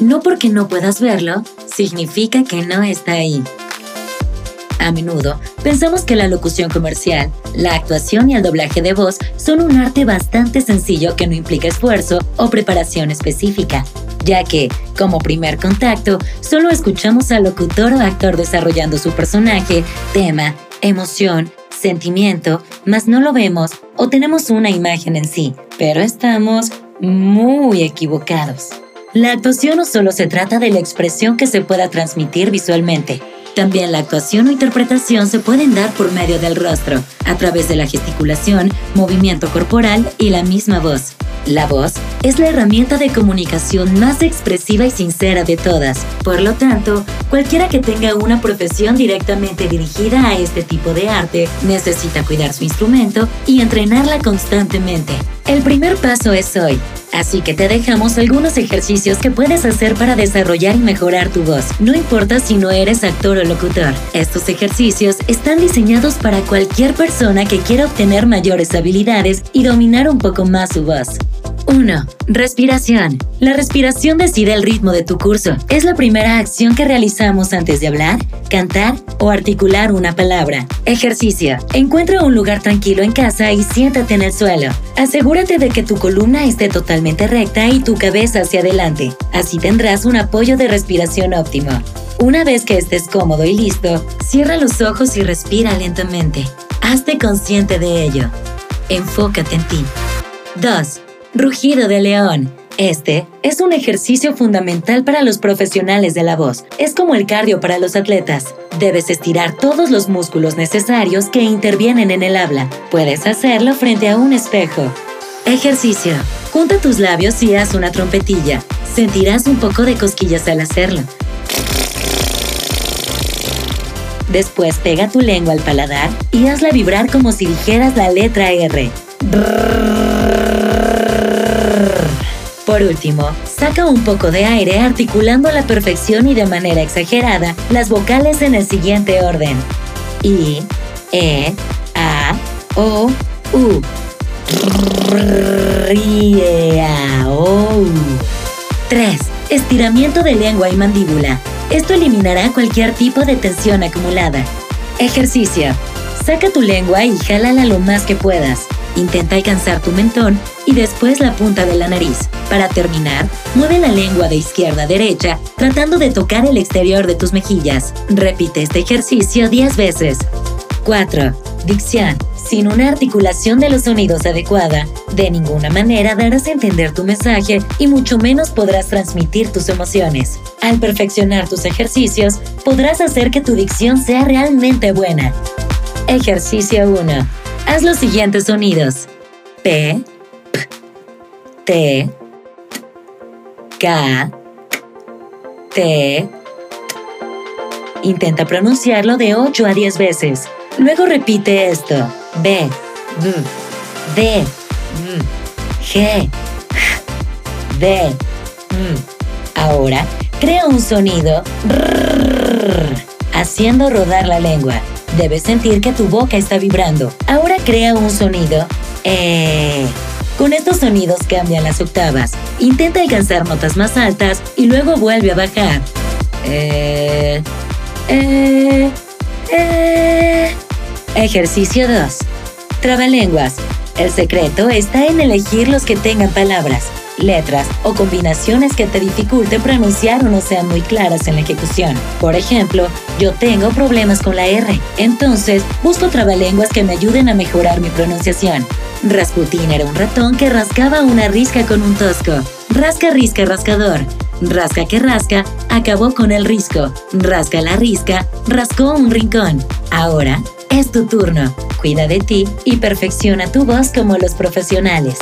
No porque no puedas verlo, significa que no está ahí. A menudo pensamos que la locución comercial, la actuación y el doblaje de voz son un arte bastante sencillo que no implica esfuerzo o preparación específica, ya que, como primer contacto, solo escuchamos al locutor o actor desarrollando su personaje, tema, emoción, sentimiento, mas no lo vemos o tenemos una imagen en sí, pero estamos muy equivocados. La actuación no solo se trata de la expresión que se pueda transmitir visualmente, también la actuación o interpretación se pueden dar por medio del rostro, a través de la gesticulación, movimiento corporal y la misma voz. La voz es la herramienta de comunicación más expresiva y sincera de todas. Por lo tanto, cualquiera que tenga una profesión directamente dirigida a este tipo de arte necesita cuidar su instrumento y entrenarla constantemente. El primer paso es hoy, así que te dejamos algunos ejercicios que puedes hacer para desarrollar y mejorar tu voz. No importa si no eres actor o locutor, estos ejercicios están diseñados para cualquier persona que quiera obtener mayores habilidades y dominar un poco más su voz. 1. Respiración. La respiración decide el ritmo de tu curso. Es la primera acción que realizamos antes de hablar, cantar o articular una palabra. Ejercicio. Encuentra un lugar tranquilo en casa y siéntate en el suelo. Asegúrate de que tu columna esté totalmente recta y tu cabeza hacia adelante. Así tendrás un apoyo de respiración óptimo. Una vez que estés cómodo y listo, cierra los ojos y respira lentamente. Hazte consciente de ello. Enfócate en ti. 2. Rugido de león. Este es un ejercicio fundamental para los profesionales de la voz. Es como el cardio para los atletas. Debes estirar todos los músculos necesarios que intervienen en el habla. Puedes hacerlo frente a un espejo. Ejercicio. Junta tus labios y haz una trompetilla. Sentirás un poco de cosquillas al hacerlo. Después pega tu lengua al paladar y hazla vibrar como si dijeras la letra R. Por último, saca un poco de aire articulando a la perfección y de manera exagerada las vocales en el siguiente orden. I, E, A, O, U. O. 3. Estiramiento de lengua y mandíbula. Esto eliminará cualquier tipo de tensión acumulada. Ejercicio. Saca tu lengua y jálala lo más que puedas. Intenta alcanzar tu mentón y después la punta de la nariz. Para terminar, mueve la lengua de izquierda a derecha, tratando de tocar el exterior de tus mejillas. Repite este ejercicio 10 veces. 4. Dicción. Sin una articulación de los sonidos adecuada, de ninguna manera darás a entender tu mensaje y mucho menos podrás transmitir tus emociones. Al perfeccionar tus ejercicios, podrás hacer que tu dicción sea realmente buena. Ejercicio 1. Haz los siguientes sonidos. P, P, T, K, T. Intenta pronunciarlo de 8 a 10 veces. Luego repite esto. B, B, D, G, D. Ahora, crea un sonido haciendo rodar la lengua. Debes sentir que tu boca está vibrando. Ahora crea un sonido. Eh. Con estos sonidos cambian las octavas. Intenta alcanzar notas más altas y luego vuelve a bajar. Eh. Eh. Eh. Ejercicio 2. Trabalenguas. El secreto está en elegir los que tengan palabras letras o combinaciones que te dificulten pronunciar o no sean muy claras en la ejecución. Por ejemplo, yo tengo problemas con la R, entonces busco trabalenguas que me ayuden a mejorar mi pronunciación. Rasputín era un ratón que rascaba una risca con un tosco. Rasca, risca, rascador. Rasca que rasca, acabó con el risco. Rasca la risca, rascó un rincón. Ahora es tu turno. Cuida de ti y perfecciona tu voz como los profesionales.